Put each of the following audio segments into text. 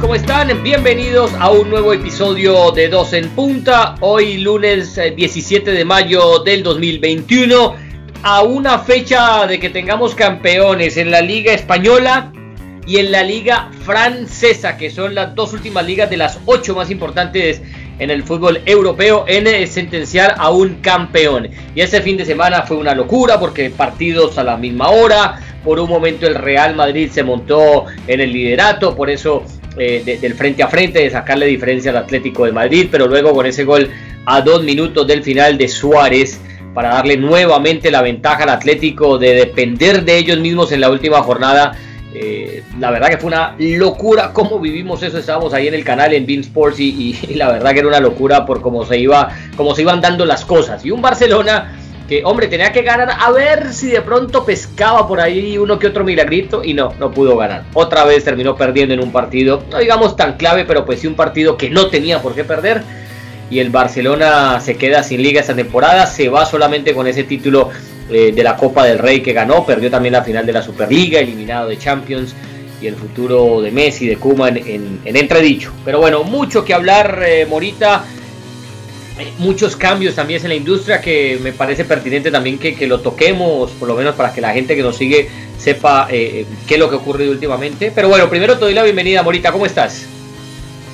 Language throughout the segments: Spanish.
¿cómo están? Bienvenidos a un nuevo episodio de Dos en Punta. Hoy lunes 17 eh, de mayo del 2021, a una fecha de que tengamos campeones en la Liga Española y en la Liga Francesa, que son las dos últimas ligas de las ocho más importantes en el fútbol europeo en sentenciar a un campeón. Y este fin de semana fue una locura porque partidos a la misma hora. Por un momento el Real Madrid se montó en el liderato, por eso eh, del frente a frente, de sacarle diferencia al Atlético de Madrid, pero luego con ese gol a dos minutos del final de Suárez para darle nuevamente la ventaja al Atlético de depender de ellos mismos en la última jornada eh, la verdad que fue una locura cómo vivimos eso. Estábamos ahí en el canal en Bean Sports y, la verdad que era una locura por cómo se iba, cómo se iban dando las cosas. Y un Barcelona que, hombre, tenía que ganar a ver si de pronto pescaba por ahí uno que otro milagrito y no, no pudo ganar. Otra vez terminó perdiendo en un partido, no digamos tan clave, pero pues sí un partido que no tenía por qué perder. Y el Barcelona se queda sin liga esta temporada, se va solamente con ese título eh, de la Copa del Rey que ganó, perdió también la final de la Superliga, eliminado de Champions y el futuro de Messi, de Kuma en, entredicho. Pero bueno, mucho que hablar, eh, Morita. Muchos cambios también en la industria que me parece pertinente también que, lo toquemos, por lo menos para que la gente que nos sigue sepa eh, qué es lo que ha ocurrido últimamente. Pero bueno, primero te doy la bienvenida, Morita, ¿cómo estás?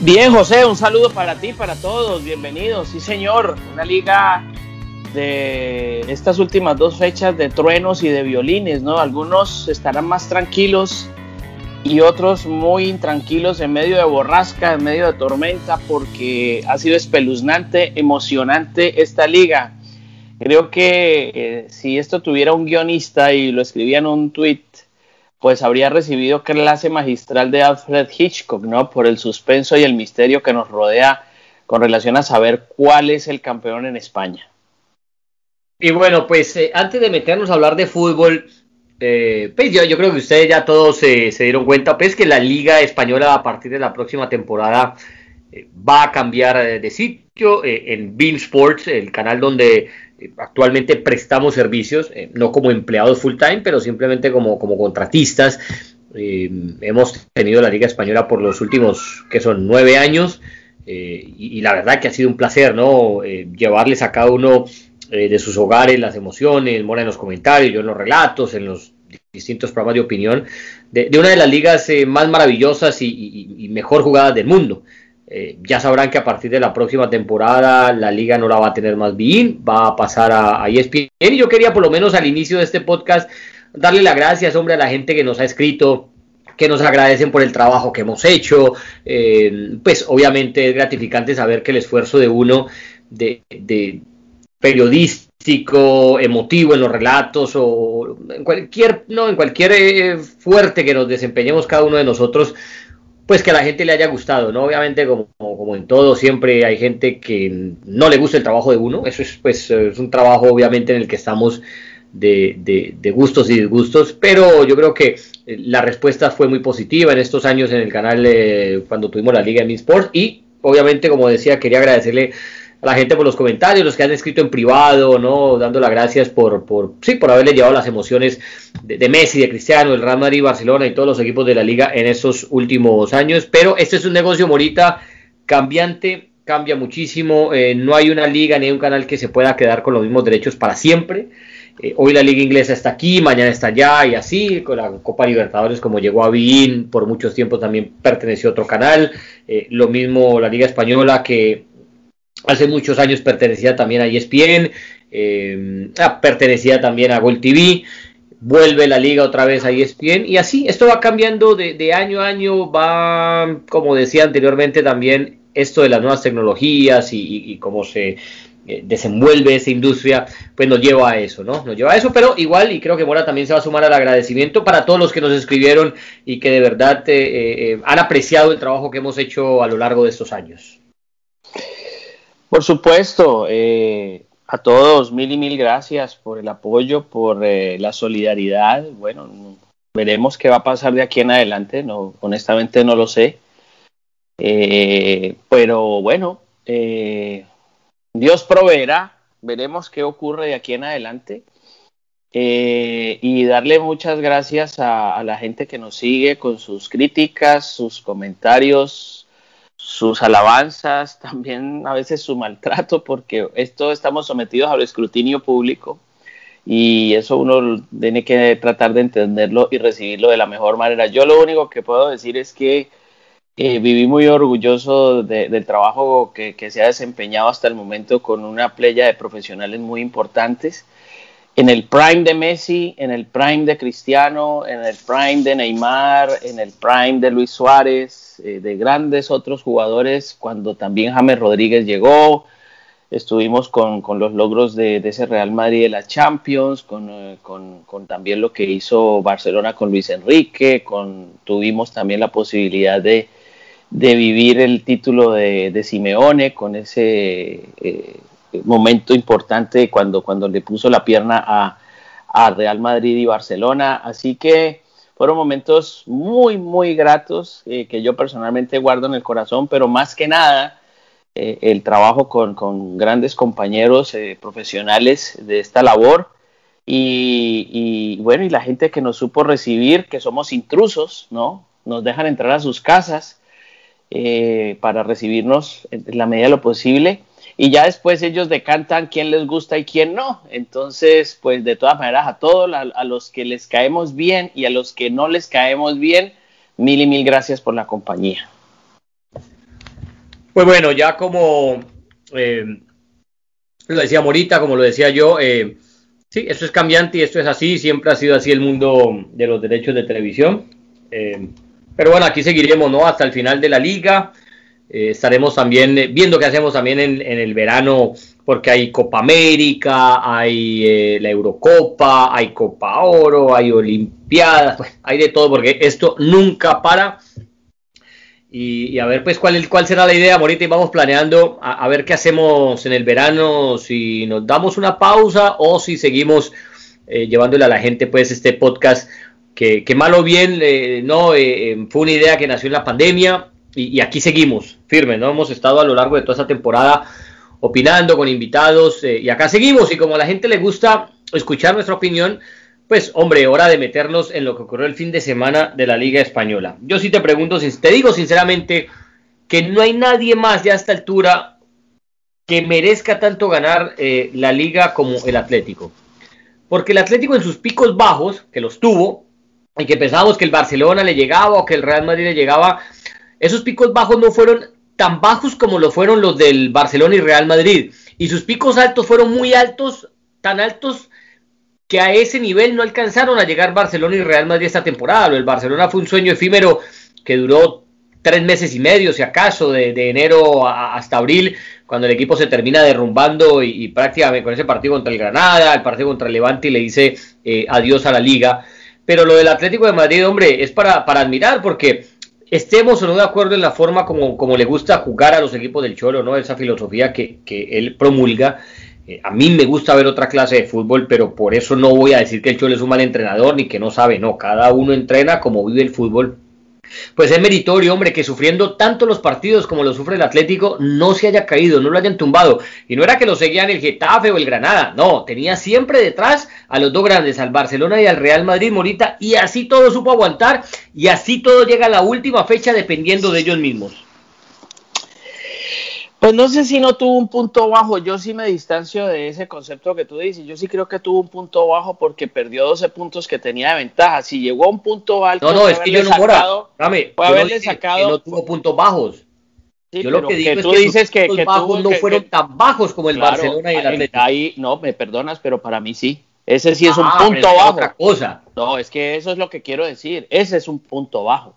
Bien, José, un saludo para ti, para todos, bienvenidos. Sí, señor, una liga de estas últimas dos fechas de truenos y de violines, ¿no? Algunos estarán más tranquilos y otros muy intranquilos en medio de borrasca, en medio de tormenta, porque ha sido espeluznante, emocionante esta liga. Creo que eh, si esto tuviera un guionista y lo escribía en un tweet, pues habría recibido clase magistral de Alfred Hitchcock, ¿no? Por el suspenso y el misterio que nos rodea con relación a saber cuál es el campeón en España. Y bueno, pues eh, antes de meternos a hablar de fútbol, eh, pues yo, creo que ustedes ya todos se dieron cuenta, pues que la liga española a partir de la próxima temporada eh, va a cambiar de sitio en Bean Sports, el canal donde actualmente prestamos servicios, no como empleados full time, pero simplemente como, como contratistas. hemos tenido la liga española por los últimos, que son nueve años, y, y, la verdad que ha sido un placer, ¿no? llevarles a cada uno eh, de sus hogares, las emociones, Mora en los comentarios, yo en los relatos, en los distintos programas de opinión, de, una de las ligas eh, más maravillosas y, mejor jugadas del mundo. Eh, ya sabrán que a partir de la próxima temporada la liga no la va a tener más bien, va a pasar a, a ESPN. Y yo quería por lo menos al inicio de este podcast darle las gracias, hombre, a la gente que nos ha escrito, que nos agradecen por el trabajo que hemos hecho. pues obviamente es gratificante saber que el esfuerzo de uno de, periodístico, emotivo en los relatos o en cualquier, no, en cualquier eh, fuerte que nos desempeñemos cada uno de nosotros, pues que a la gente le haya gustado, ¿no? Obviamente, como, como en todo, siempre hay gente que no le gusta el trabajo de uno, eso es, pues, es un trabajo obviamente en el que estamos de, de, gustos y disgustos, pero yo creo que la respuesta fue muy positiva en estos años en el canal eh, cuando tuvimos la Liga de Mi Sports y obviamente, como decía, quería agradecerle la gente por los comentarios, los que han escrito en privado, ¿no? Dando las gracias por, por, sí, por haberle llevado las emociones de, Messi, de Cristiano, del Real Madrid, Barcelona y todos los equipos de la liga en estos últimos años. Pero este es un negocio, Morita, cambiante, cambia muchísimo. Eh, no hay una liga ni un canal que se pueda quedar con los mismos derechos para siempre. Eh, hoy la liga inglesa está aquí, mañana está allá y así, con la Copa Libertadores como llegó a Bein, por muchos tiempos también perteneció a otro canal, eh, lo mismo la liga española que Hace muchos años pertenecía también a ESPN, eh, ah, pertenecía también a Gold TV, vuelve la liga otra vez a ESPN y así, esto va cambiando de, año a año, va, como decía anteriormente también, esto de las nuevas tecnologías y, cómo se eh, desenvuelve esa industria, pues nos lleva a eso, ¿no? Nos lleva a eso, pero igual, y creo que Mora también se va a sumar al agradecimiento para todos los que nos escribieron y que de verdad eh, han apreciado el trabajo que hemos hecho a lo largo de estos años. Por supuesto, eh, a todos mil y mil gracias por el apoyo, por eh, la solidaridad. Bueno, veremos qué va a pasar de aquí en adelante, no, honestamente no lo sé. Eh, pero bueno, Dios proveerá, veremos qué ocurre de aquí en adelante. eh, y darle muchas gracias a, la gente que nos sigue con sus críticas, sus comentarios, sus alabanzas, también a veces su maltrato, porque esto estamos sometidos al escrutinio público y eso uno tiene que tratar de entenderlo y recibirlo de la mejor manera. Yo lo único que puedo decir es que eh, viví muy orgulloso del trabajo que, que, se ha desempeñado hasta el momento con una playa de profesionales muy importantes. En el prime de Messi, en el prime de Cristiano, en el prime de Neymar, en el prime de Luis Suárez, eh, de grandes otros jugadores, cuando también James Rodríguez llegó, estuvimos con, con los logros de, ese Real Madrid de la Champions, con, eh, con, con, también lo que hizo Barcelona con Luis Enrique, con, tuvimos también la posibilidad de, de vivir el título de, de Simeone con ese eh, momento importante cuando, cuando le puso la pierna a, Real Madrid y Barcelona. Así que fueron momentos muy, muy gratos eh, que yo personalmente guardo en el corazón, pero más que nada eh, el trabajo con, grandes compañeros profesionales de esta labor. Y, y, bueno, y la gente que nos supo recibir, que somos intrusos, ¿no? Nos dejan entrar a sus casas eh, para recibirnos en la medida de lo posible. Y ya después ellos decantan quién les gusta y quién no. Entonces, pues de todas maneras, a todos, a, los que les caemos bien y a los que no les caemos bien, mil y mil gracias por la compañía. Pues bueno, ya como eh, lo decía Morita, como lo decía yo, eh, sí, esto es cambiante y esto es así, siempre ha sido así el mundo de los derechos de televisión. Eh, pero bueno, aquí seguiremos, ¿no? Hasta el final de la liga. Eh, estaremos también eh, viendo qué hacemos también en, el verano, porque hay Copa América, hay eh, la Eurocopa, hay Copa Oro, hay Olimpiadas, hay de todo, porque esto nunca para. Y, a ver, pues, cuál, cuál será la idea, Morita, y vamos planeando a, ver qué hacemos en el verano, si nos damos una pausa o si seguimos llevándole a la gente, pues, este podcast que, mal o bien, eh, no, eh, eh, fue una idea que nació en la pandemia y, aquí seguimos firmes, ¿no? Hemos estado a lo largo de toda esta temporada opinando con invitados y acá seguimos y como a la gente le gusta escuchar nuestra opinión, pues hombre, hora de meternos en lo que ocurrió el fin de semana de la Liga Española. Yo sí te pregunto, te digo sinceramente que no hay nadie más ya a esta altura que merezca tanto ganar la liga como el Atlético. Porque el Atlético en sus picos bajos, que los tuvo, y que pensábamos que el Barcelona le llegaba o que el Real Madrid le llegaba, esos picos bajos no fueron tan bajos como lo fueron los del Barcelona y Real Madrid. Y sus picos altos fueron muy altos, tan altos que a ese nivel no alcanzaron a llegar Barcelona y Real Madrid esta temporada. El Barcelona fue un sueño efímero que duró tres meses y medio, si acaso, de, enero hasta abril, cuando el equipo se termina derrumbando y, prácticamente con ese partido contra el Granada, el partido contra el Levante y le dice eh, adiós a la liga. Pero lo del Atlético de Madrid, hombre, es para, para admirar porque estemos o no de acuerdo en la forma como, como le gusta jugar a los equipos del Cholo, ¿no? Esa filosofía que, que él promulga. Eh, a mí me gusta ver otra clase de fútbol, pero por eso no voy a decir que el Cholo es un mal entrenador ni que no sabe, no. Cada uno entrena como vive el fútbol pues es meritorio, hombre, que sufriendo tanto los partidos como lo sufre el Atlético, no se haya caído, no lo hayan tumbado. Y no era que lo seguían el Getafe o el Granada, no, tenía siempre detrás a los dos grandes, al Barcelona y al Real Madrid Morita, y así todo supo aguantar, y así todo llega a la última fecha dependiendo de ellos mismos. Pues no sé si no tuvo un punto bajo, yo sí me distancio de ese concepto que tú dices, yo sí creo que tuvo un punto bajo porque perdió 12 puntos que tenía de ventaja, si llegó a un punto alto... No, no, es que yo no, sacado, dame, puede haberle sacado... no tuvo puntos bajos. yo lo que digo es que dices que, que bajos no fueron tan bajos como el Barcelona y el Atlético. Ahí, no, me perdonas, pero para mí sí. Ese sí es un ah, punto bajo. Otra cosa. No, es que eso es lo que quiero decir. Ese es un punto bajo.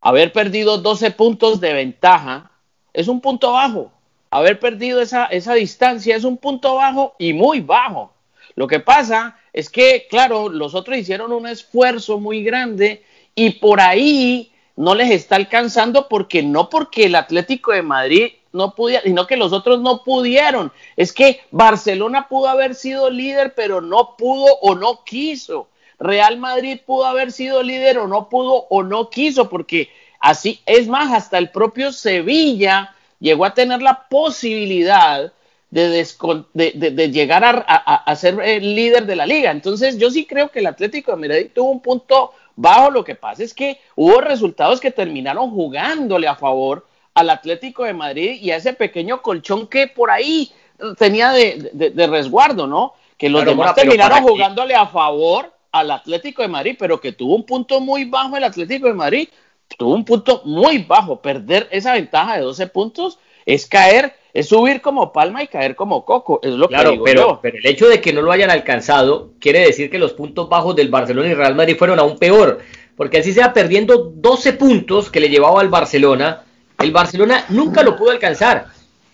Haber perdido 12 puntos de ventaja es un punto bajo haber perdido esa, esa distancia es un punto bajo y muy bajo. Lo que pasa es que, claro, los otros hicieron un esfuerzo muy grande y por ahí no les está alcanzando porque no porque el Atlético de Madrid no pudiera, sino que los otros no pudieron. Es que Barcelona pudo haber sido líder, pero no pudo o no quiso. Real Madrid pudo haber sido líder o no pudo o no quiso, porque así es más, hasta el propio Sevilla llegó a tener la posibilidad de, de, llegar a, ser el líder de la liga. Entonces yo sí creo que el Atlético de Madrid tuvo un punto bajo. Lo que pasa es que hubo resultados que terminaron jugándole a favor al Atlético de Madrid y a ese pequeño colchón que por ahí tenía de, resguardo, ¿no? Que los demás terminaron jugándole a favor al Atlético de Madrid, pero que tuvo un punto muy bajo el Atlético de Madrid. Tuvo un punto muy bajo. Perder esa ventaja de 12 puntos es caer es subir como palma y caer como coco, es lo claro, pero, pero el hecho de que no lo hayan alcanzado quiere decir que los puntos bajos del Barcelona y Real Madrid fueron aún peor, porque así se va perdiendo 12 puntos que le llevaba al Barcelona, el Barcelona nunca lo pudo alcanzar.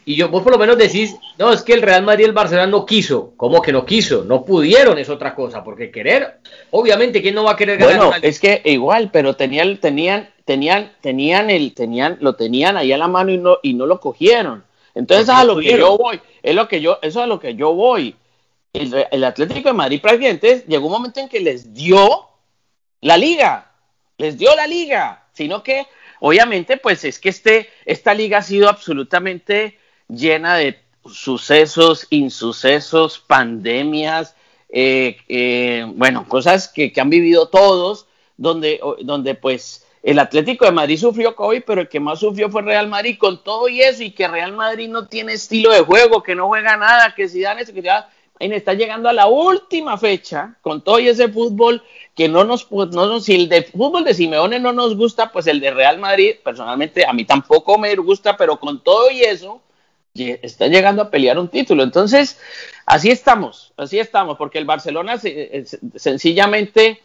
Y yo, vos por lo menos decís, no, es que el Real Madrid y el Barcelona no quiso. ¿Cómo que no quiso? No pudieron, es otra cosa, porque querer, obviamente, ¿quién no va a querer ganar? Bueno, es que igual, pero tenían, tenían, tenían, tenían el, tenían, lo tenían ahí a la mano y no, y no lo cogieron. Entonces, a lo que yo voy, es lo que yo, eso es a lo que yo voy. El, Atlético de Madrid prácticamente llegó un momento en que les dio la liga, les dio la liga, sino que obviamente pues es que este, esta liga ha sido absolutamente llena de sucesos, insucesos, pandemias, eh, eh, bueno, cosas que, que, han vivido todos, donde, donde pues el Atlético de Madrid sufrió COVID, pero el que más sufrió fue Real Madrid con todo y eso, y que Real Madrid no tiene estilo de juego, que no juega nada, que si dan eso, que ya está llegando a la última fecha con todo y ese fútbol que no nos, pues, no si el de fútbol de Simeone no nos gusta, pues el de Real Madrid, personalmente a mí tampoco me gusta, pero con todo y eso, está llegando a pelear un título. Entonces, así estamos, así estamos, porque el Barcelona sencillamente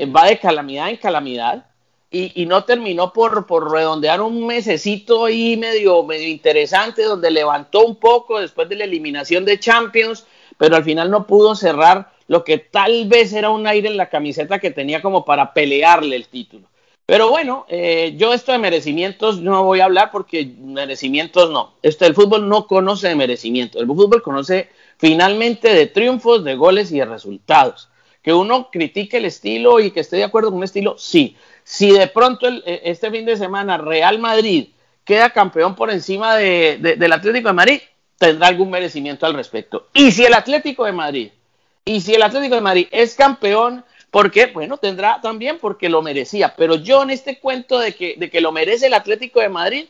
va de calamidad en calamidad y, no terminó por, por, redondear un mesecito ahí medio, medio interesante, donde levantó un poco después de la eliminación de Champions, pero al final no pudo cerrar lo que tal vez era un aire en la camiseta que tenía como para pelearle el título. Pero bueno, eh, yo esto de merecimientos no voy a hablar porque merecimientos no. Esto el fútbol no conoce de merecimientos. El fútbol conoce finalmente de triunfos, de goles y de resultados. Que uno critique el estilo y que esté de acuerdo con un estilo, sí. Si de pronto e, este fin de semana Real Madrid queda campeón por encima del Atlético de Madrid, tendrá algún merecimiento al respecto. Y si el Atlético de Madrid, y si el Atlético de Madrid es campeón, ¿por qué? Bueno, tendrá también porque lo merecía. Pero yo en este cuento de que, de que lo merece el Atlético de Madrid,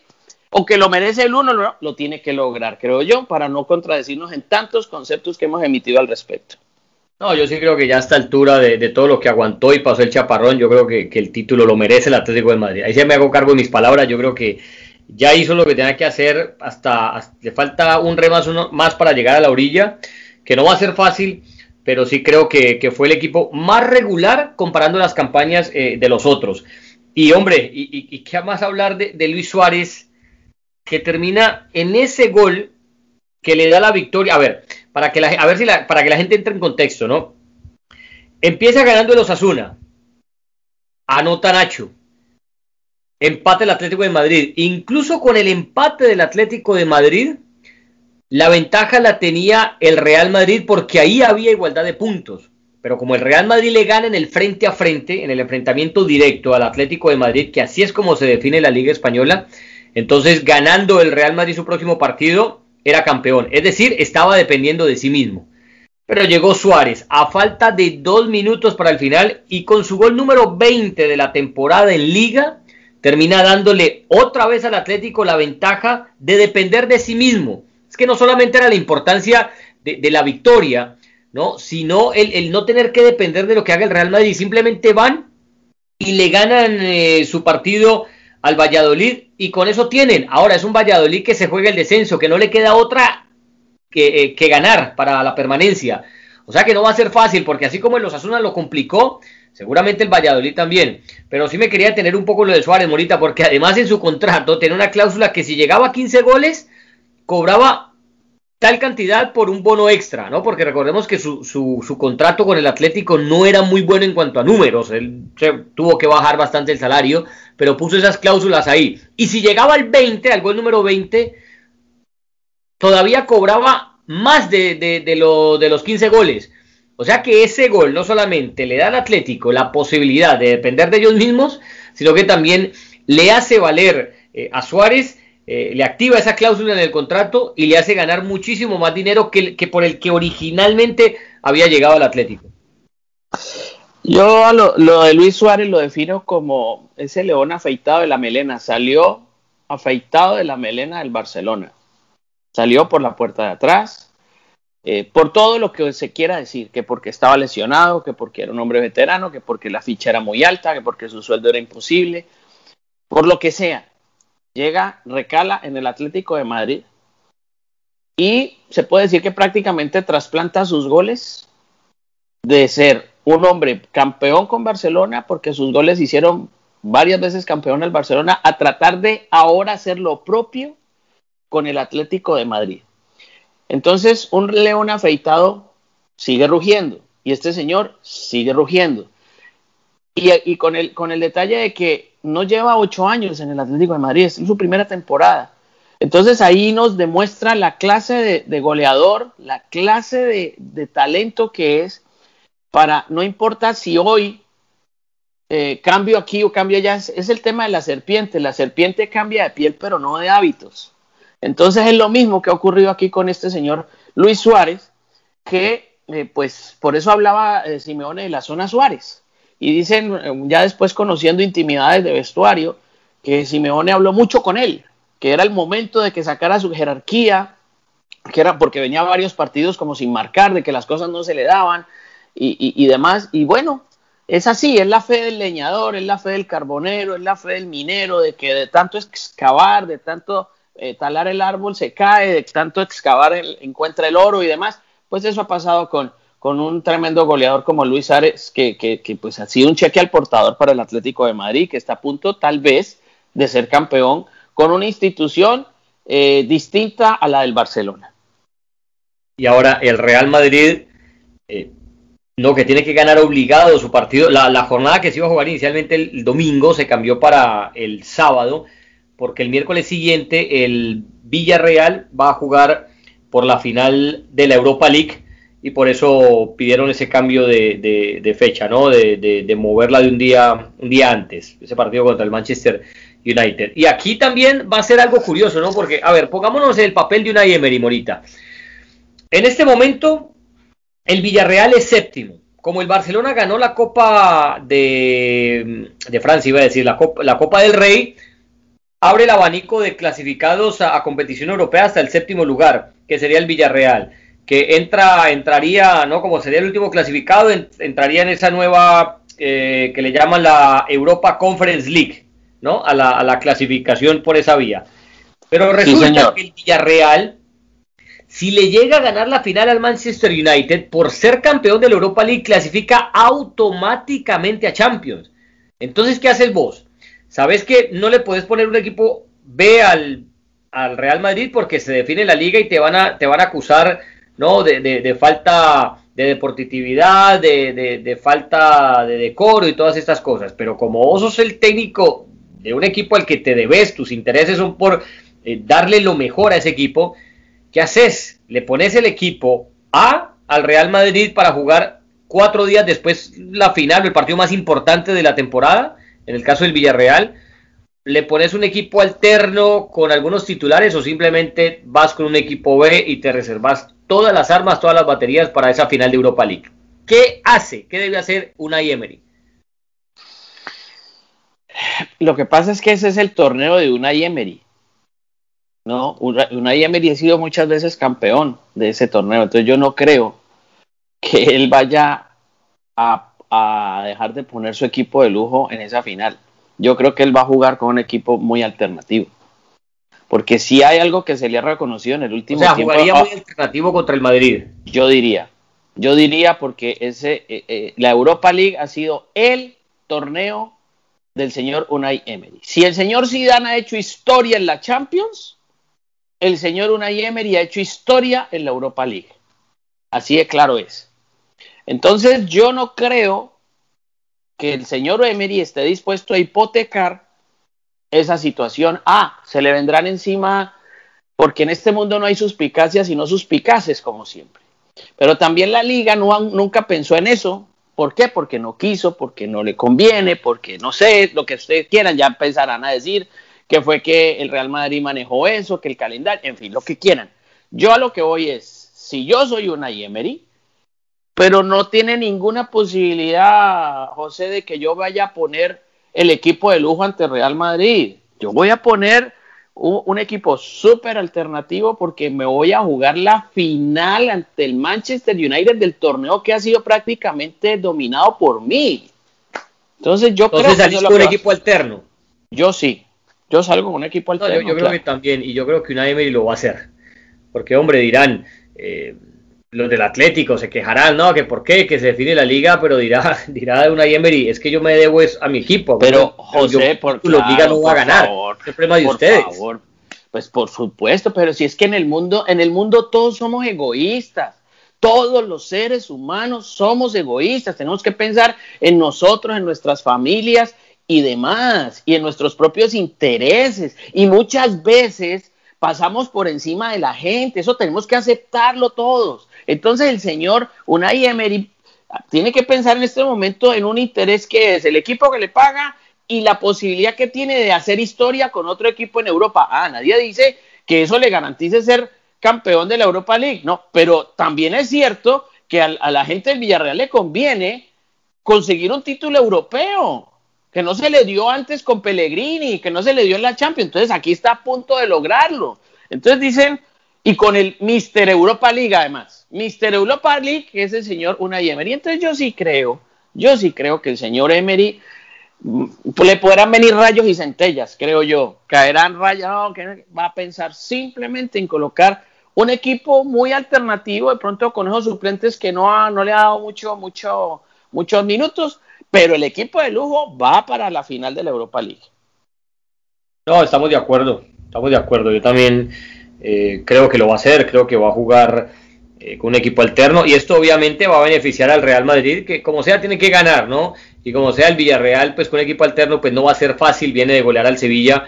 o que lo merece el uno, lo, lo tiene que lograr, creo yo, para no contradecirnos en tantos conceptos que hemos emitido al respecto. No, yo sí creo que ya a esta altura de, todo lo que aguantó y pasó el chaparrón, yo creo que, el título lo merece el Atlético de Madrid. Ahí se me hago cargo de mis palabras, yo creo que ya hizo lo que tenía que hacer, hasta, le falta un remas más para llegar a la orilla, que no va a ser fácil, pero sí creo que, fue el equipo más regular comparando las campañas eh, de los otros. Y hombre, y, y, qué más hablar de, Luis Suárez, que termina en ese gol que le da la victoria. A ver, para que la, a ver si para que la gente entre en contexto, ¿no? Empieza ganando el Osasuna. Anota Nacho. Empate el Atlético de Madrid. Incluso con el empate del Atlético de Madrid, la ventaja la tenía el Real Madrid porque ahí había igualdad de puntos. Pero como el Real Madrid le gana en el frente a frente, en el enfrentamiento directo al Atlético de Madrid, que así es como se define la Liga Española, entonces ganando el Real Madrid su próximo partido, era campeón. Es decir, estaba dependiendo de sí mismo. Pero llegó Suárez a falta de dos minutos para el final y con su gol número 20 de la temporada en liga termina dándole otra vez al Atlético la ventaja de depender de sí mismo. Es que no solamente era la importancia de, la victoria, ¿no? sino el, no tener que depender de lo que haga el Real Madrid. Simplemente van y le ganan eh, su partido al Valladolid y con eso tienen. Ahora es un Valladolid que se juega el descenso, que no le queda otra que, eh, ganar para la permanencia. O sea que no va a ser fácil, porque así como el Osasuna lo complicó, seguramente el Valladolid también. Pero sí me quería tener un poco lo de Suárez, Morita, porque además en su contrato tiene una cláusula que si llegaba a 15 goles, cobraba tal cantidad por un bono extra, ¿no? Porque recordemos que su, su, su, contrato con el Atlético no era muy bueno en cuanto a números, él tuvo que bajar bastante el salario, pero puso esas cláusulas ahí. Y si llegaba al 20, al gol número 20, todavía cobraba más de, de, de, lo, de los 15 goles. O sea que ese gol no solamente le da al Atlético la posibilidad de depender de ellos mismos, sino que también le hace valer eh, a Suárez eh, le activa esa cláusula en el contrato y le hace ganar muchísimo más dinero que, que por el que originalmente había llegado al Atlético. Yo lo, de Luis Suárez lo defino como ese león afeitado de la melena. Salió afeitado de la melena del Barcelona. Salió por la puerta de atrás, eh, por todo lo que se quiera decir, que porque estaba lesionado, que porque era un hombre veterano, que porque la ficha era muy alta, que porque su sueldo era imposible, por lo que sea. Llega, recala en el Atlético de Madrid y se puede decir que prácticamente trasplanta sus goles de ser un hombre campeón con Barcelona, porque sus goles hicieron varias veces campeón al Barcelona, a tratar de ahora hacer lo propio con el Atlético de Madrid. Entonces, un león afeitado sigue rugiendo y este señor sigue rugiendo. Y, con, el, con el detalle de que no lleva ocho años en el Atlético de Madrid, es su primera temporada. Entonces ahí nos demuestra la clase de, goleador, la clase de, talento que es para, no importa si hoy eh, cambio aquí o cambio allá, es, el tema de la serpiente. La serpiente cambia de piel, pero no de hábitos. Entonces es lo mismo que ha ocurrido aquí con este señor Luis Suárez, que eh, pues por eso hablaba eh, Simeone de la zona Suárez. Y dicen, eh, ya después conociendo intimidades de vestuario, que Simeone habló mucho con él, que era el momento de que sacara su jerarquía, que era porque venía varios partidos como sin marcar, de que las cosas no se le daban y, y demás. Y bueno, es así, es la fe del leñador, es la fe del carbonero, es la fe del minero, de que de tanto excavar, de tanto eh, talar el árbol se cae, de tanto excavar encuentra el oro y demás. Pues eso ha pasado con, con un tremendo goleador como Luis Ares, que, pues ha sido un cheque al portador para el Atlético de Madrid, que está a punto tal vez de ser campeón con una institución eh, distinta a la del Barcelona. Y ahora el Real Madrid, eh, no, que tiene que ganar obligado su partido. La, jornada que se iba a jugar inicialmente el domingo se cambió para el sábado porque el miércoles siguiente el Villarreal va a jugar por la final de la Europa League y por eso pidieron ese cambio de, fecha, ¿no? De, moverla de un día, un día antes, ese partido contra el Manchester United. Y aquí también va a ser algo curioso, ¿no? Porque, a ver, pongámonos el papel de una Emery Morita. En este momento, el Villarreal es séptimo. Como el Barcelona ganó la Copa de, Francia, iba a decir, la Copa del Rey, abre el abanico de clasificados a, competición europea hasta el séptimo lugar, que sería el Villarreal, que entra, entraría, ¿no? Como sería el último clasificado, entraría en esa nueva eh, que le llaman la Europa Conference League, ¿no? A la, clasificación por esa vía. Pero resulta que el Villarreal, si le llega a ganar la final al Manchester United, por ser campeón de la Europa League, clasifica automáticamente a Champions. Entonces, ¿qué haces vos? Sabes que no le puedes poner un equipo B al, Real Madrid porque se define la liga y te van a, te van a acusar ¿no? de, falta de deportividad, de, falta de decoro y todas estas cosas. Pero como vos sos el técnico de un equipo al que te debes, tus intereses son por eh, darle lo mejor a ese equipo, ¿qué haces? Le pones el equipo A al Real Madrid para jugar cuatro días después la final, el partido más importante de la temporada en el caso del Villarreal, le pones un equipo alterno con algunos titulares o simplemente vas con un equipo B y te reservas todas las armas, todas las baterías para esa final de Europa League. ¿Qué hace? ¿Qué debe hacer una Emery? Lo que pasa es que ese es el torneo de una Emery. ¿no? Una Emery ha sido muchas veces campeón de ese torneo, entonces yo no creo que él vaya a a dejar de poner su equipo de lujo en esa final. Yo creo que él va a jugar con un equipo muy alternativo. Porque si hay algo que se le ha reconocido en el último o sea, jugaría muy alternativo contra el Madrid. Yo diría. Yo diría porque ese, eh, eh, la Europa League ha sido el torneo del señor Unai Emery. Si el señor Zidane ha hecho historia en la Champions, el señor Unai Emery ha hecho historia en la Europa League. Así de claro es. Entonces yo no creo que el señor Emery esté dispuesto a hipotecar esa situación. Ah, se le vendrán encima porque en este mundo no hay suspicacias sino suspicaces como siempre. Pero también la liga nunca pensó en eso. ¿Por qué? Porque no quiso, porque no le conviene, porque no sé, lo que ustedes quieran, ya empezarán a decir que fue que el Real Madrid manejó eso, que el calendario, en fin, lo que quieran. Yo a lo que voy es, si yo soy una Emery, pero no tiene ninguna posibilidad, José, de que yo vaya a poner el equipo de lujo ante Real Madrid. Yo voy a poner un, equipo súper alternativo porque me voy a jugar la final ante el Manchester United del torneo que ha sido prácticamente dominado por mí. Entonces yo creo que con un equipo alterno. Yo sí, yo salgo con un equipo alterno. yo, creo que también, y yo creo que una Emery lo va a hacer. Porque, hombre, dirán, eh, los del Atlético se quejarán, ¿no? Que por qué, que se define la liga, pero dirá, dirá una Emery, es que yo me debo a mi equipo. Pero, José, por la liga no va a ganar. Favor, es el problema de ustedes. Favor. Pues por supuesto, pero si es que en el mundo, en el mundo todos somos egoístas. Todos los seres humanos somos egoístas. Tenemos que pensar en nosotros, en nuestras familias y demás, y en nuestros propios intereses. Y muchas veces pasamos por encima de la gente. Eso tenemos que aceptarlo todos. Entonces el señor Unai Emery tiene que pensar en este momento en un interés que es el equipo que le paga y la posibilidad que tiene de hacer historia con otro equipo en Europa. Ah, nadie dice que eso le garantice ser campeón de la Europa League, no, pero también es cierto que a, la gente del Villarreal le conviene conseguir un título europeo, que no se le dio antes con Pellegrini, que no se le dio en la Champions. Entonces aquí está a punto de lograrlo. Entonces dicen, y con el Mister Europa League además. Mister Europa League, que es el señor Unai Emery. Entonces yo sí creo, yo sí creo que el señor Emery mm, le podrán venir rayos y centellas, creo yo. Caerán rayos, no, va a pensar simplemente en colocar un equipo muy alternativo, de pronto con esos suplentes que no, no le ha dado mucho, mucho, muchos minutos, pero el equipo de lujo va para la final de la Europa League. No, estamos de acuerdo, estamos de acuerdo. Yo también eh, creo que lo va a hacer, creo que va a jugar eh, con un equipo alterno y esto obviamente va a beneficiar al Real Madrid que como sea tiene que ganar, ¿no? Y como sea el Villarreal pues con equipo alterno pues no va a ser fácil, viene de golear al Sevilla,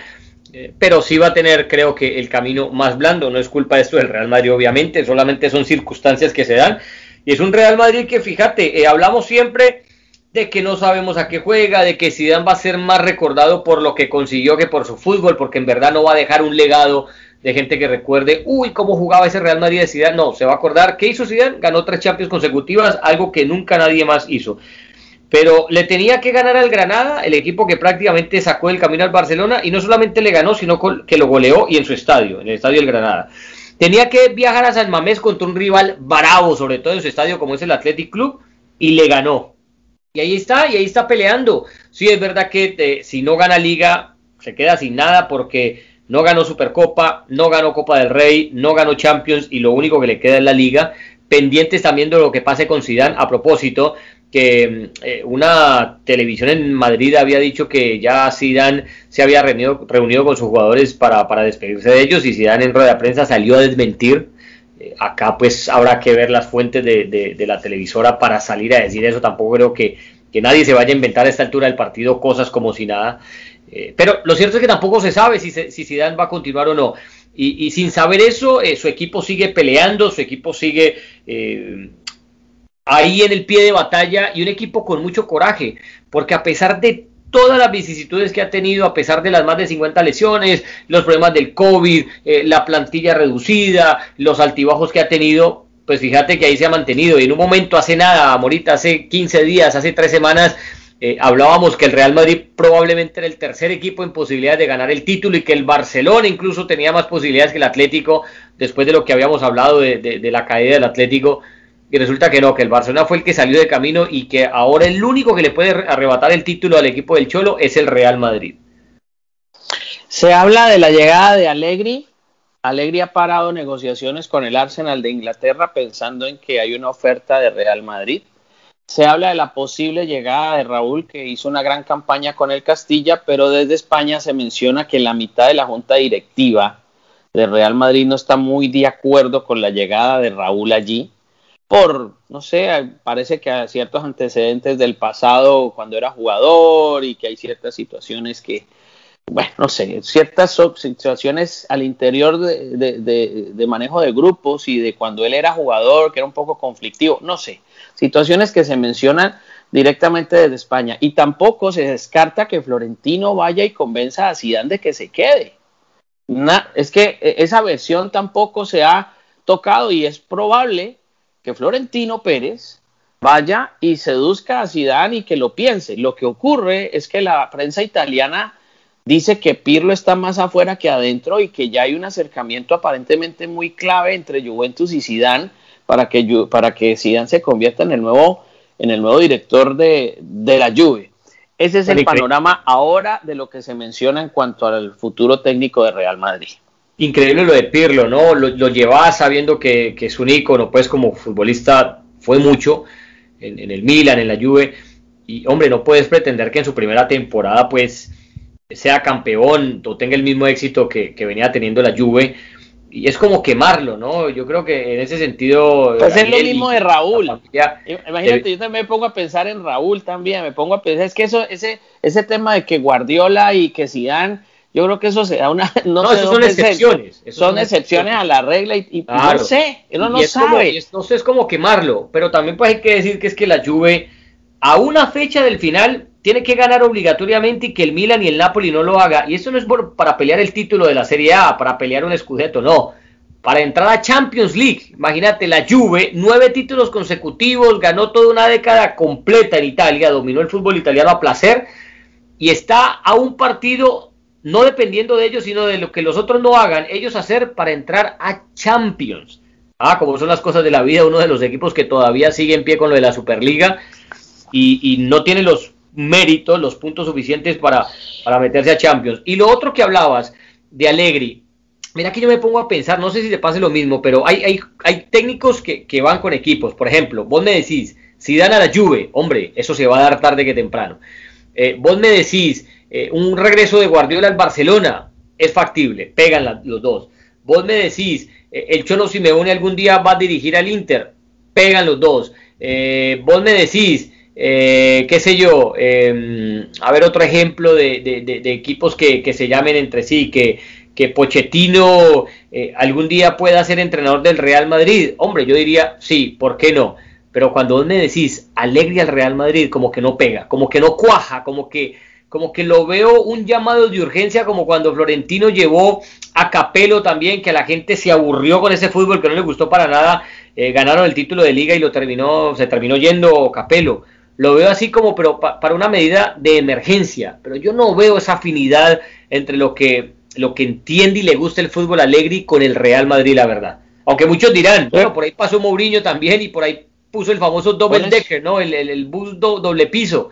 eh, pero sí va a tener creo que el camino más blando, no es culpa de esto del Real Madrid obviamente, solamente son circunstancias que se dan y es un Real Madrid que fíjate, hablamos siempre de que no sabemos a qué juega, de que Zidane va a ser más recordado por lo que consiguió que por su fútbol, porque en verdad no va a dejar un legado de gente que recuerde, uy, cómo jugaba ese Real Madrid de Zidane. No, se va a acordar, ¿qué hizo Zidane? Ganó tres Champions consecutivas, algo que nunca nadie más hizo. Pero le tenía que ganar al Granada, el equipo que prácticamente sacó el camino al Barcelona, y no solamente le ganó, sino que lo goleó y en su estadio, en el estadio del Granada. Tenía que viajar a San Mamés contra un rival bravo, sobre todo en su estadio como es el Athletic Club, y le ganó. Y ahí está, y ahí está peleando. Sí, es verdad que eh, si no gana liga, se queda sin nada porque no ganó Supercopa, no ganó Copa del Rey, no ganó Champions y lo único que le queda es la Liga. Pendientes también de lo que pase con Zidane. A propósito, que eh, una televisión en Madrid había dicho que ya Zidane se había reunido, con sus jugadores para, para, despedirse de ellos y Zidane en rueda de prensa salió a desmentir. Eh, acá pues habrá que ver las fuentes de, de, la televisora para salir a decir eso. Tampoco creo que, que nadie se vaya a inventar a esta altura del partido cosas como si nada. Eh, pero lo cierto es que tampoco se sabe si, si Zidane va a continuar o no. Y, sin saber eso, eh, su equipo sigue peleando, su equipo sigue eh, ahí en el pie de batalla y un equipo con mucho coraje, porque a pesar de todas las vicisitudes que ha tenido, a pesar de las más de 50 lesiones, los problemas del COVID, la plantilla reducida, los altibajos que ha tenido, pues fíjate que ahí se ha mantenido. Y en un momento, hace nada, Morita, hace 15 días, hace 3 semanas, eh, hablábamos que el Real Madrid probablemente era el tercer equipo en posibilidades de ganar el título y que el Barcelona incluso tenía más posibilidades que el Atlético después de lo que habíamos hablado de, la caída del Atlético. Y resulta que no, que el Barcelona fue el que salió de camino y que ahora el único que le puede arrebatar el título al equipo del Cholo es el Real Madrid. Se habla de la llegada de Allegri. Allegri ha parado negociaciones con el Arsenal de Inglaterra pensando en que hay una oferta de Real Madrid. Se habla de la posible llegada de Raúl, que hizo una gran campaña con el Castilla, pero desde España se menciona que la mitad de la junta directiva de Real Madrid no está muy de acuerdo con la llegada de Raúl allí, por, no sé, parece que hay ciertos antecedentes del pasado cuando era jugador y que hay ciertas situaciones que, bueno, no sé, ciertas situaciones al interior de, manejo de grupos y de cuando él era jugador, que era un poco conflictivo, no sé situaciones que se mencionan directamente desde España. Y tampoco se descarta que Florentino vaya y convenza a Zidane de que se quede. es que e, esa versión tampoco se ha tocado y es probable que Florentino Pérez vaya y seduzca a Zidane y que lo piense. Lo que ocurre es que la prensa italiana dice que Pirlo está más afuera que adentro y que ya hay un acercamiento aparentemente muy clave entre Juventus y Zidane para que, para que Zidane se convierta en el nuevo, en el nuevo director de, la Juve. Ese es el panorama ahora de lo que se menciona en cuanto al futuro técnico de Real Madrid. Increíble lo de Pirlo, ¿no? Lo, lo llevaba sabiendo que, que es un ícono, pues como futbolista fue mucho en, en, el Milan, en la Juve. Y hombre, no puedes pretender que en su primera temporada, pues, sea campeón o tenga el mismo éxito que, venía teniendo la Juve. Y es como quemarlo, ¿no? Yo creo que en ese sentido... Pues es lo mismo de Raúl. Imagínate, yo también me pongo a pensar en Raúl también, me pongo a pensar, es que eso, ese, ese tema de que Guardiola y que Zidane, yo creo que eso se da una... No, son excepciones. son, excepciones a la regla y, no sé, uno no sabe. no sé, es como quemarlo, pero también pues hay que decir que es que la Juve a una fecha del final tiene que ganar obligatoriamente y que el Milan y el Napoli no lo haga. Y eso no es para pelear el título de la Serie A, para pelear un escudeto, no. Para entrar a Champions League, imagínate, la Juve, nueve títulos consecutivos, ganó toda una década completa en Italia, dominó el fútbol italiano a placer y está a un partido, no dependiendo de ellos, sino de lo que los otros no hagan, ellos hacer para entrar a Champions. Ah, como son las cosas de la vida, uno de los equipos que todavía sigue en pie con lo de la Superliga y, y no tiene los méritos, los puntos suficientes para, para meterse a Champions. Y lo otro que hablabas de Allegri, mira que yo me pongo a pensar, no sé si te pase lo mismo, pero hay, hay, hay técnicos que, van con equipos. Por ejemplo, vos me decís, si dan a la Juve, hombre, eso se va a dar tarde que temprano. Eh, vos me decís, eh, un regreso de Guardiola al Barcelona, es factible, pegan los dos. Vos me decís, eh, el Cholo Simeone algún día va a dirigir al Inter, pegan los dos. vos me decís, eh, qué sé yo, em, a ver otro ejemplo de, equipos que, se llamen entre sí, que, que Pochettino eh, algún día pueda ser entrenador del Real Madrid. Hombre, yo diría, sí, ¿por qué no? Pero cuando vos me decís alegría al Real Madrid, como que no pega, como que no cuaja, como que, como que lo veo un llamado de urgencia, como cuando Florentino llevó a Capelo también, que la gente se aburrió con ese fútbol que no le gustó para nada. Eh, ganaron el título de liga y lo terminó, se terminó yendo Capelo lo veo así como pero para una medida de emergencia, pero yo no veo esa afinidad entre lo que, lo que entiende y le gusta el fútbol alegre con el Real Madrid, la verdad. Aunque muchos dirán, bueno, por ahí pasó Mourinho también y por ahí puso el famoso double decker, ¿no? El, el, bus doble piso.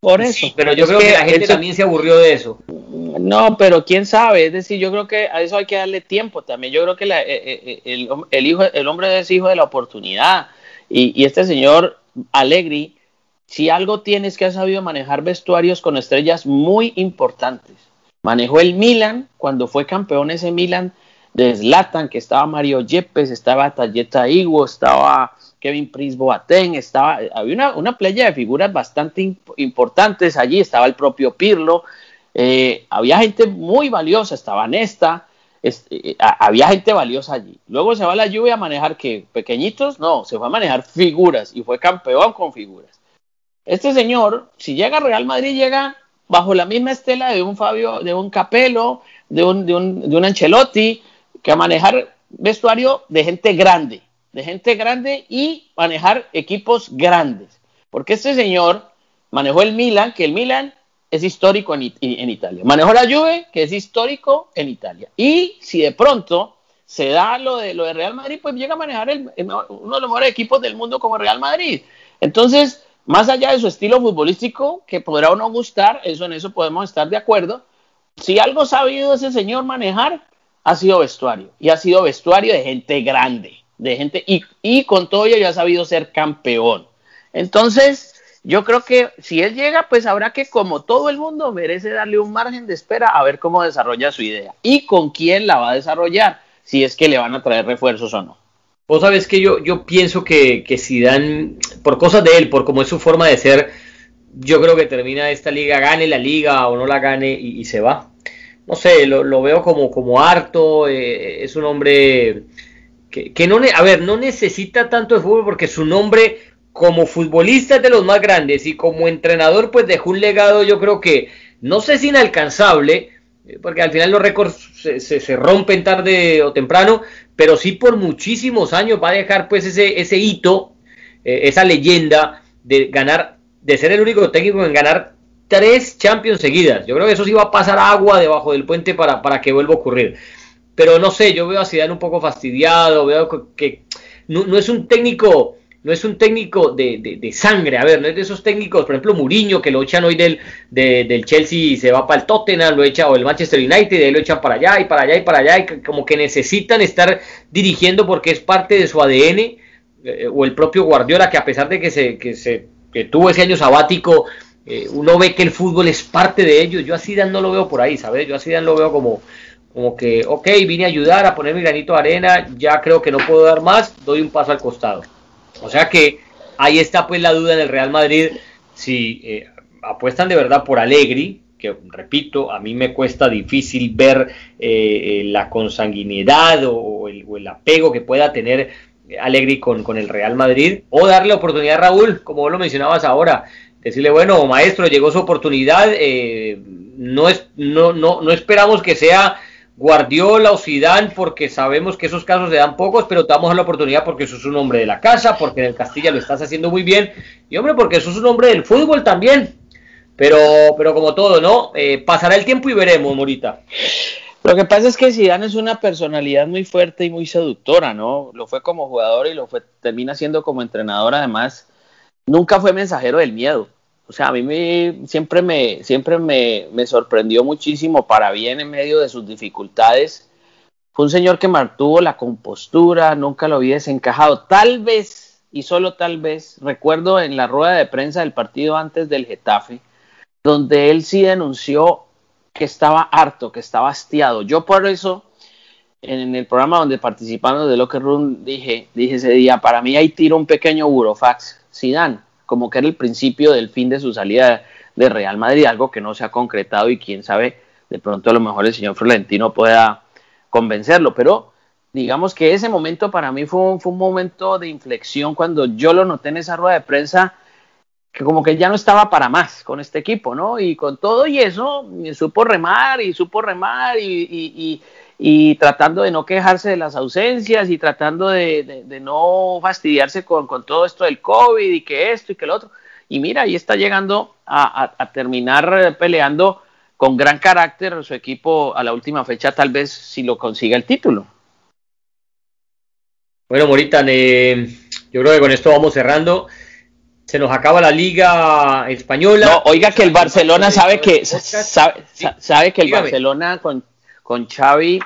Por eso. pero yo creo que, la gente también se aburrió de eso. No, pero quién sabe, es decir, yo creo que a eso hay que darle tiempo también. Yo creo que eh, eh, eh, el, el, hijo, el hombre es hijo de la oportunidad. Y, y este señor Allegri si algo tienes que ha sabido manejar vestuarios con estrellas muy importantes. Manejó el Milan cuando fue campeón ese Milan de Zlatan, que estaba Mario Yepes, estaba Tayeta Igo, estaba Kevin Prince Boateng, estaba, había una, playa de figuras bastante importantes allí, estaba el propio Pirlo, eh, había gente muy valiosa, estaba Nesta, eh, había gente valiosa allí. Luego se va a la lluvia a manejar que pequeñitos, no, se fue a manejar figuras y fue campeón con figuras. Este señor, si llega a Real Madrid, llega bajo la misma estela de un Fabio, de un Capello, de un, de un, Ancelotti, que a manejar vestuario de gente grande, de gente grande y manejar equipos grandes. Porque este señor manejó el Milan, que el Milan es histórico en, Italia. Manejó la Juve, que es histórico en Italia. Y si de pronto se da lo de, lo de Real Madrid, pues llega a manejar uno de los mejores equipos del mundo como Real Madrid. Entonces, más allá de su estilo futbolístico, que podrá o no gustar, eso en eso podemos estar de acuerdo. Si algo ha sabido ese señor manejar, ha sido vestuario. Y ha sido vestuario de gente grande, de gente, y, y con todo ello ya ha sabido ser campeón. Entonces, yo creo que si él llega, pues habrá que, como todo el mundo, merece darle un margen de espera a ver cómo desarrolla su idea y con quién la va a desarrollar, si es que le van a traer refuerzos o no. Vos sabés que yo, yo pienso que, que dan por cosas de él, por cómo es su forma de ser, yo creo que termina esta liga, gane la liga o no la gane y, se va. No sé, lo, veo como, como harto, eh, es un hombre que, que, no, a ver, no necesita tanto de fútbol porque su nombre como futbolista es de los más grandes y como entrenador pues dejó un legado yo creo que no sé si inalcanzable, eh, porque al final los récords se, se, rompen tarde o temprano, pero sí por muchísimos años va a dejar pues ese, ese hito, eh, esa leyenda de ganar, de ser el único técnico en ganar tres Champions seguidas. Yo creo que eso sí va a pasar agua debajo del puente para, para que vuelva a ocurrir. Pero no sé, yo veo a Zidane un poco fastidiado, veo que no, es un técnico no es un técnico de, de, sangre, a ver, no es de esos técnicos, por ejemplo, Muriño, que lo echan hoy del, del Chelsea y se va para el Tottenham, lo echa, o el Manchester United, y ahí lo echan para allá y para allá y para allá, y como que necesitan estar dirigiendo porque es parte de su ADN, eh, o el propio Guardiola, que a pesar de que se, que se que tuvo ese año sabático, eh, uno ve que el fútbol es parte de ellos. Yo así no lo veo por ahí, ¿sabes? Yo así lo veo como, como que, ok, vine a ayudar a poner mi granito de arena, ya creo que no puedo dar más, doy un paso al costado. O sea que ahí está pues la duda en el Real Madrid, si eh, apuestan de verdad por Allegri, que repito, a mí me cuesta difícil ver eh, la consanguinidad o el, o el, apego que pueda tener Allegri con, con el Real Madrid, o darle oportunidad a Raúl, como vos lo mencionabas ahora, decirle, bueno, maestro, llegó su oportunidad, eh, no, es, no, no, no esperamos que sea Guardiola o Zidane porque sabemos que esos casos se dan pocos, pero te damos la oportunidad porque eso es un hombre de la casa, porque en el Castilla lo estás haciendo muy bien, y hombre, porque eso es un hombre del fútbol también. Pero, pero como todo, ¿no? Eh, pasará el tiempo y veremos, Morita. Lo que pasa es que Zidane es una personalidad muy fuerte y muy seductora, ¿no? Lo fue como jugador y lo fue, termina siendo como entrenador, además nunca fue mensajero del miedo. O sea, a mí me, siempre, me, siempre me, me, sorprendió muchísimo para bien en medio de sus dificultades. Fue un señor que mantuvo la compostura, nunca lo vi desencajado. Tal vez, y solo tal vez, recuerdo en la rueda de prensa del partido antes del Getafe, donde él sí denunció que estaba harto, que estaba hastiado. Yo por eso, en el programa donde participamos de Locker Room, dije, dije ese día, para mí ahí tiro un pequeño burofax Zidane, como que era el principio del fin de su salida de Real Madrid, algo que no se ha concretado y quién sabe, de pronto a lo mejor el señor Florentino pueda convencerlo, pero digamos que ese momento para mí fue un, fue un momento de inflexión cuando yo lo noté en esa rueda de prensa que como que ya no estaba para más con este equipo, ¿no? Y con todo y eso, supo remar y supo remar y, y tratando de no quejarse de las ausencias y tratando de, no fastidiarse con, todo esto del COVID y que esto y que lo otro. Y mira, ahí está llegando a, terminar peleando con gran carácter su equipo a la última fecha, tal vez si lo consiga el título. Bueno, Morita, yo creo que con esto vamos cerrando. Se nos acaba la liga española. No, oiga que el Barcelona sabe que sabe, sabe que el Barcelona con con Xavi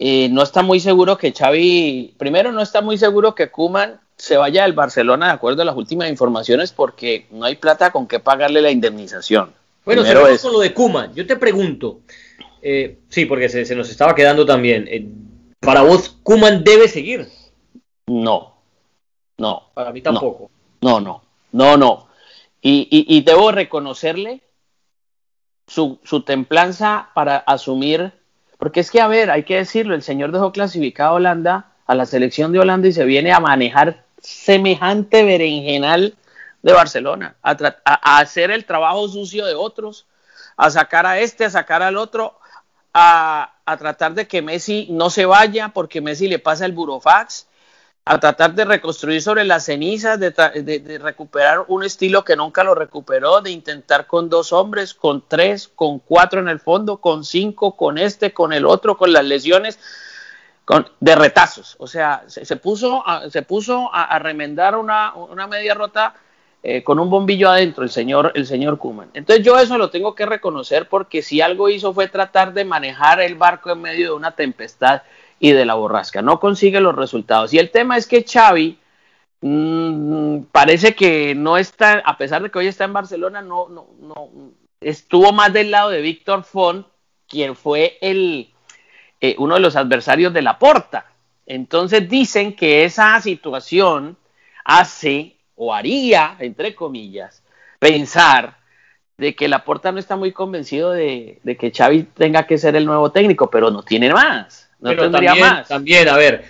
eh, no está muy seguro que Xavi, primero no está muy seguro que Kuman se vaya del Barcelona de acuerdo a las últimas informaciones porque no hay plata con que pagarle la indemnización. Bueno, se es... con lo de Kuman. Yo te pregunto, eh, sí, porque se, nos estaba quedando también. Eh, ¿Para vos Kuman debe seguir? No, no. Para mí tampoco. No, no, no, no. Y, y debo reconocerle su, templanza para asumir, porque es que, a ver, hay que decirlo, el señor dejó clasificado a Holanda, a la selección de Holanda y se viene a manejar semejante berenjenal de Barcelona, a, a, hacer el trabajo sucio de otros, a sacar a este, a sacar al otro, a, a, tratar de que Messi no se vaya porque Messi le pasa el burofax, a tratar de reconstruir sobre las cenizas, de, recuperar un estilo que nunca lo recuperó, de intentar con dos hombres, con tres, con cuatro en el fondo, con cinco, con este, con el otro, con las lesiones, con, de retazos. O sea, se, puso, a, se puso a, remendar una, media rota eh, con un bombillo adentro, el señor, el señor Kuman. Entonces yo eso lo tengo que reconocer porque si algo hizo fue tratar de manejar el barco en medio de una tempestad y de la borrasca. No consigue los resultados. Y el tema es que Xavi mm, parece que no está, a pesar de que hoy está en Barcelona, no, no, no estuvo más del lado de Víctor Font, quien fue el, eh, uno de los adversarios de la Porta. Entonces dicen que esa situación hace o haría, entre comillas, pensar de que la Porta no está muy convencido de, de que Xavi tenga que ser el nuevo técnico, pero no tiene más. No pero también, más. También, a ver,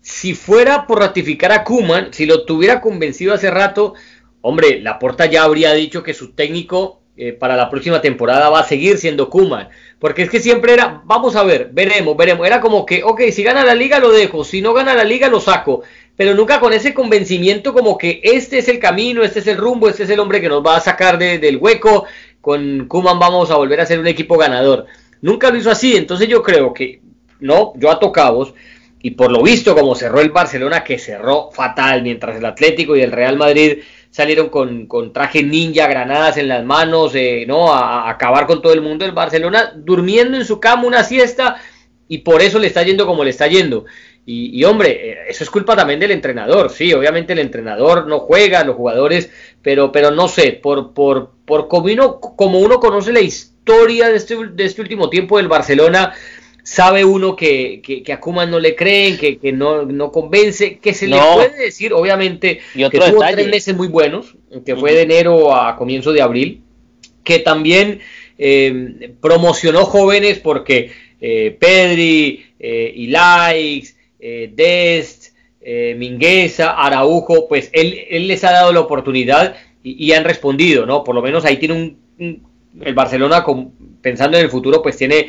si fuera por ratificar a Kuman, si lo tuviera convencido hace rato, hombre, la Porta ya habría dicho que su técnico eh, para la próxima temporada va a seguir siendo Kuman. Porque es que siempre era, vamos a ver, veremos, veremos. Era como que, ok, si gana la liga lo dejo, si no gana la liga lo saco. Pero nunca con ese convencimiento como que este es el camino, este es el rumbo, este es el hombre que nos va a sacar del hueco. Con Kuman vamos a volver a ser un equipo ganador. Nunca lo hizo así, entonces yo creo que, no, yo a tocabos, y por lo visto como cerró el Barcelona, que cerró fatal, mientras el Atlético y el Real Madrid salieron con, con traje ninja, granadas en las manos, eh, ¿no? A, acabar con todo el mundo. El Barcelona durmiendo en su cama una siesta y por eso le está yendo como le está yendo. Y, hombre, eh, eso es culpa también del entrenador. Sí, obviamente el entrenador no juega, los jugadores, pero, pero no sé, por, por, por como, uno, como uno conoce la historia de este, de este último tiempo del Barcelona, sabe uno que, que, a Kuman no le creen, que, que no, no, convence, que se le puede decir, obviamente, que tuvo tres meses muy buenos, que fue de enero a comienzo de abril, que también eh, promocionó jóvenes porque eh, Pedri, eh, Ilaix, eh, Dest, eh, Mingueza, Araujo, pues él, él, les ha dado la oportunidad y, han respondido, ¿no? Por lo menos ahí tiene un, el Barcelona con, pensando en el futuro, pues tiene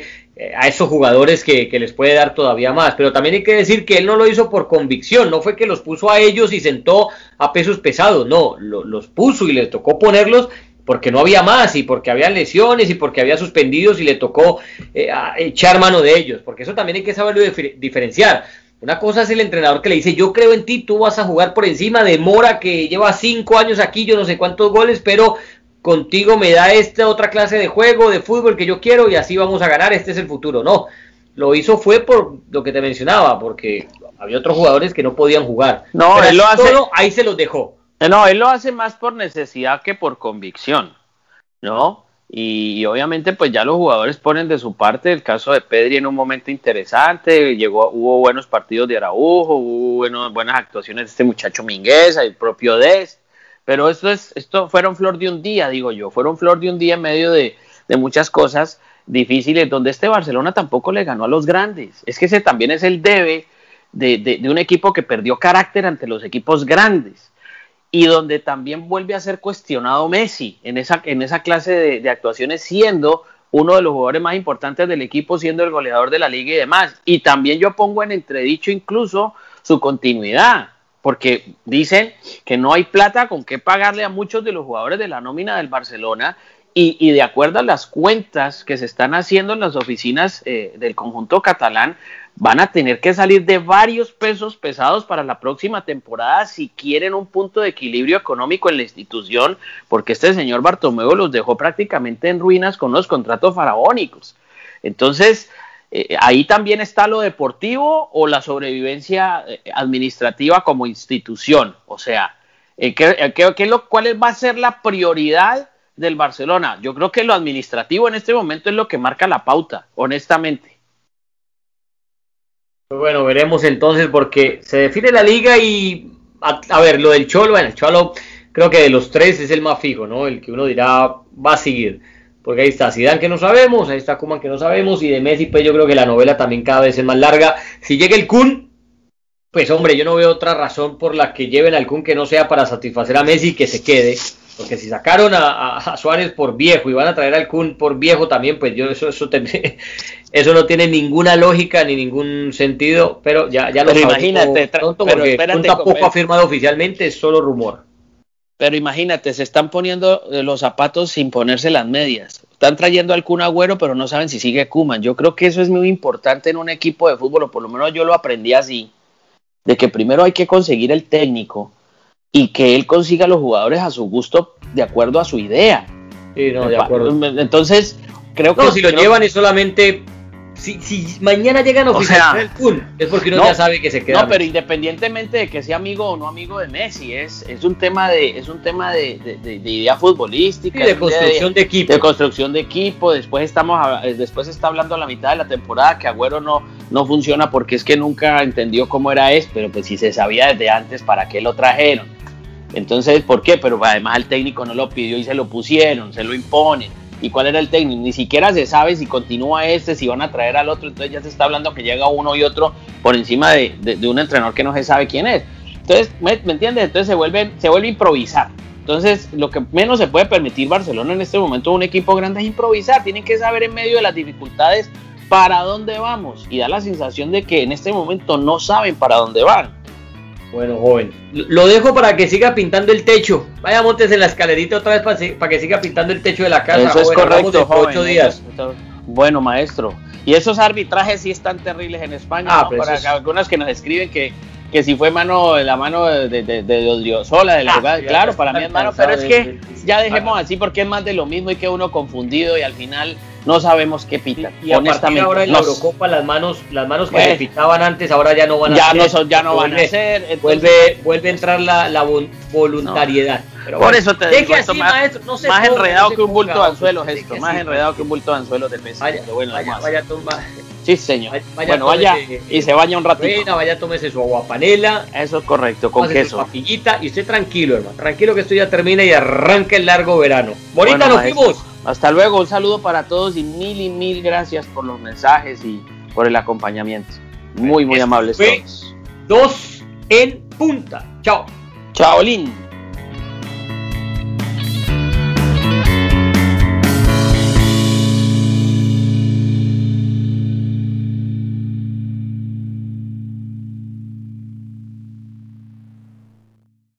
a esos jugadores que, les puede dar todavía más. Pero también hay que decir que él no lo hizo por convicción, no fue que los puso a ellos y sentó a pesos pesados, no, los puso y les tocó ponerlos porque no había más y porque había lesiones y porque había suspendidos y le tocó eh, echar mano de ellos, porque eso también hay que saberlo diferenciar. Una cosa es el entrenador que le dice, yo creo en ti, tú vas a jugar por encima de Mora, que lleva cinco años aquí, yo no sé cuántos goles, pero contigo me da esta otra clase de juego, de fútbol que yo quiero y así vamos a ganar, este es el futuro. No, lo hizo fue por lo que te mencionaba, porque había otros jugadores que no podían jugar. No, él lo hace. ahí se los dejó. Eh, no, él lo hace más por necesidad que por convicción, ¿no? Y, obviamente pues ya los jugadores ponen de su parte el caso de Pedri en un momento interesante, llegó, hubo buenos partidos de Araujo, hubo buenas actuaciones de este muchacho Mingueza, el propio Dest, pero esto, es, esto fueron flor de un día, digo yo, fueron flor de un día en medio de, muchas cosas difíciles, donde este Barcelona tampoco le ganó a los grandes. Es que ese también es el debe de, un equipo que perdió carácter ante los equipos grandes y donde también vuelve a ser cuestionado Messi en esa, en esa clase de, de, actuaciones, siendo uno de los jugadores más importantes del equipo, siendo el goleador de la liga y demás. Y también yo pongo en entredicho incluso su continuidad porque dicen que no hay plata con qué pagarle a muchos de los jugadores de la nómina del Barcelona y, de acuerdo a las cuentas que se están haciendo en las oficinas eh, del conjunto catalán, van a tener que salir de varios pesos pesados para la próxima temporada si quieren un punto de equilibrio económico en la institución, porque este señor Bartomeu los dejó prácticamente en ruinas con los contratos faraónicos. Entonces, eh, ahí también está lo deportivo o la sobrevivencia eh, administrativa como institución. O sea, eh, ¿qué, qué, lo, ¿cuál va a ser la prioridad del Barcelona? Yo creo que lo administrativo en este momento es lo que marca la pauta, honestamente. Bueno, veremos entonces porque se define la liga y a, ver, lo del Cholo, bueno, el Cholo creo que de los tres es el más fijo, ¿no? El que uno dirá va a seguir porque ahí está Zidane que no sabemos, ahí está Kuman que no sabemos, y de Messi pues yo creo que la novela también cada vez es más larga. Si llega el Kun, pues hombre, yo no veo otra razón por la que lleven al Kun que no sea para satisfacer a Messi y que se quede, porque si sacaron a, Suárez por viejo y van a traer al Kun por viejo también, pues yo eso eso, eso no tiene ninguna lógica ni ningún sentido, pero ya, ya lo imagínate, pronto porque Kun tampoco ha firmado oficialmente, es solo rumor. Pero imagínate, se están poniendo eh, los zapatos sin ponerse las medias. Están trayendo al Kun Agüero, pero no saben si sigue Kuman. Yo creo que eso es muy importante en un equipo de fútbol, o por lo menos yo lo aprendí así, de que primero hay que conseguir el técnico y que él consiga los jugadores a su gusto de acuerdo a su idea. Sí, no, de acuerdo. Entonces, creo que... si lo llevan y solamente si, si mañana llegan oficiales o es porque uno ya sabe que se queda. No, pero independientemente de que sea amigo o no amigo de Messi, es, es un tema de, es un tema de, de, idea futbolística, de construcción de, equipo. De construcción de equipo. Después estamos eh, después está hablando a la mitad de la temporada que Agüero no, no funciona porque es que nunca entendió cómo era eso, pero pues si se sabía desde antes para qué lo trajeron. Entonces, ¿por qué? Pero además el técnico no lo pidió y se lo pusieron, se lo imponen y cuál era el técnico. Ni siquiera se sabe si continúa este, si van a traer al otro. Entonces ya se está hablando que llega uno y otro por encima de, un entrenador que no se sabe quién es. Entonces, ¿me, entiendes? Entonces se vuelve, se vuelve a improvisar. Entonces, lo que menos se puede permitir Barcelona en este momento, un equipo grande, es improvisar. Tienen que saber en medio de las dificultades para dónde vamos. Y da la sensación de que en este momento no saben para dónde van. Bueno, joven. Lo dejo para que siga pintando el techo. Vaya, montes en la escalerita otra vez para, que siga pintando el techo de la casa. Eso es correcto, Ocho días. Bueno, maestro. Y esos arbitrajes sí están terribles en España. Ah, Para algunas que nos escriben que, que si fue mano la mano de, de, de, Odriozola, de la ah, Claro, para mí es mano, pero es que ya dejemos así porque es más de lo mismo y que uno confundido y al final no sabemos qué pita. Y, honestamente, ahora en la Eurocopa las manos, las manos que se pitaban antes ahora ya no van a ya No son, ya no van a ser. Vuelve, vuelve a entrar la, la voluntariedad. Por eso te digo, así, más, maestro, no más enredado que un bulto de anzuelos esto, más enredado que un bulto de anzuelos de peso. Vaya, bueno, vaya, vaya, Sí, señor. bueno, vaya y se baña un ratito. vaya, tómese su agua panela. Eso es correcto, con queso. papillita y usted tranquilo, hermano. Tranquilo que esto ya termina y arranca el largo verano. Bonita, nos fuimos. Hasta luego, un saludo para todos y mil y mil gracias por los mensajes y por el acompañamiento. Muy, muy amables todos. Dos en punta. Chao. Chao, Lin.